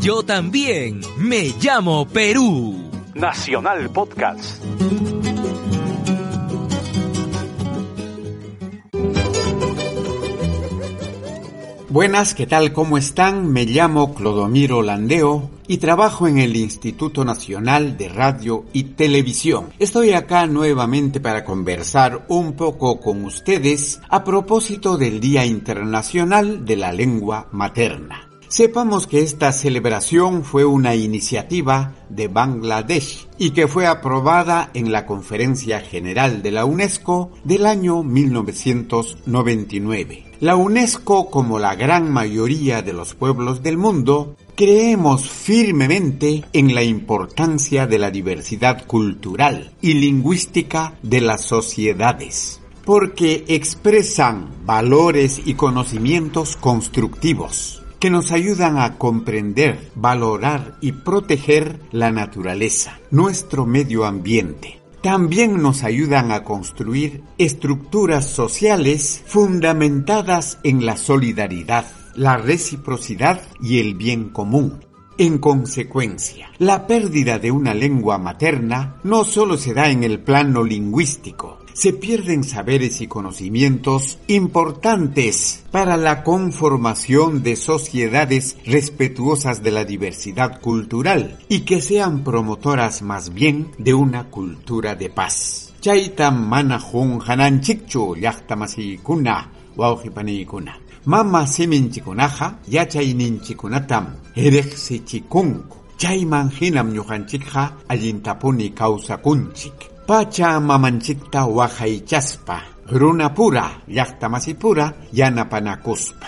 Yo también me llamo Perú. Nacional Podcast. Buenas, ¿qué tal? ¿Cómo están? Me llamo Clodomiro Landeo y trabajo en el Instituto Nacional de Radio y Televisión. Estoy acá nuevamente para conversar un poco con ustedes a propósito del Día Internacional de la Lengua Materna. Sepamos que esta celebración fue una iniciativa de Bangladesh y que fue aprobada en la Conferencia General de la UNESCO del año 1999. La UNESCO, como la gran mayoría de los pueblos del mundo, creemos firmemente en la importancia de la diversidad cultural y lingüística de las sociedades, porque expresan valores y conocimientos constructivos que nos ayudan a comprender, valorar y proteger la naturaleza, nuestro medio ambiente. También nos ayudan a construir estructuras sociales fundamentadas en la solidaridad, la reciprocidad y el bien común. En consecuencia, la pérdida de una lengua materna no solo se da en el plano lingüístico, se pierden saberes y conocimientos importantes para la conformación de sociedades respetuosas de la diversidad cultural y que sean promotoras más bien de una cultura de paz. Chaitam manahun hanan kuna. Mama seminchikunaja yachayninchikunatam erejsichikunku. Chayman hinam ñujanchikja allintapuni kawsakunchik. Pacha mamanchikta wajaychaspa, runa pura, masipura, yanapanakuspa.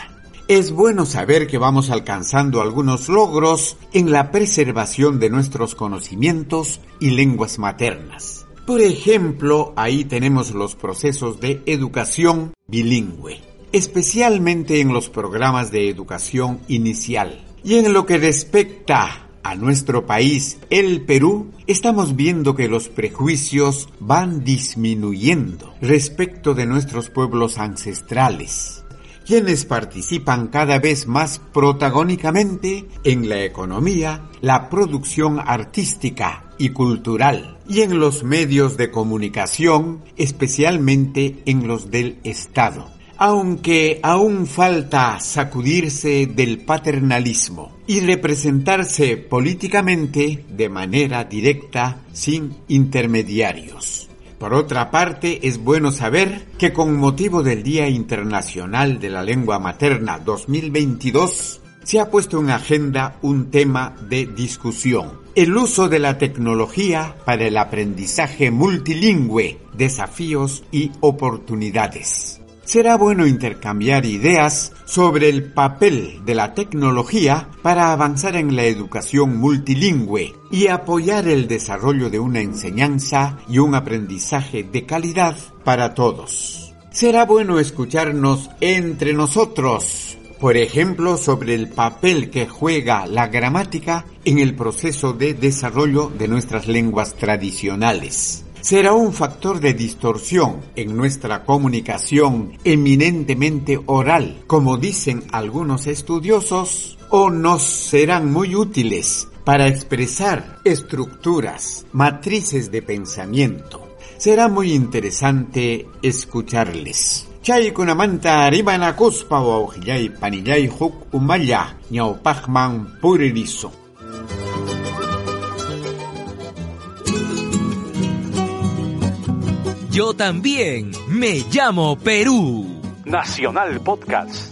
Es bueno saber que vamos alcanzando algunos logros en la preservación de nuestros conocimientos y lenguas maternas. Por ejemplo, ahí tenemos los procesos de educación bilingüe, especialmente en los programas de educación inicial. Y en lo que respecta a nuestro país, el Perú, estamos viendo que los prejuicios van disminuyendo respecto de nuestros pueblos ancestrales, quienes participan cada vez más protagónicamente en la economía, la producción artística y cultural y en los medios de comunicación, especialmente en los del Estado aunque aún falta sacudirse del paternalismo y representarse políticamente de manera directa sin intermediarios. Por otra parte, es bueno saber que con motivo del Día Internacional de la Lengua Materna 2022, se ha puesto en agenda un tema de discusión, el uso de la tecnología para el aprendizaje multilingüe, desafíos y oportunidades será bueno intercambiar ideas sobre el papel de la tecnología para avanzar en la educación multilingüe y apoyar el desarrollo de una enseñanza y un aprendizaje de calidad para todos. Será bueno escucharnos entre nosotros, por ejemplo, sobre el papel que juega la gramática en el proceso de desarrollo de nuestras lenguas tradicionales será un factor de distorsión en nuestra comunicación eminentemente oral, como dicen algunos estudiosos, o nos serán muy útiles para expresar estructuras, matrices de pensamiento. Será muy interesante escucharles. Chay kunamanta panillay huk umaya. Yo también me llamo Perú. Nacional Podcast.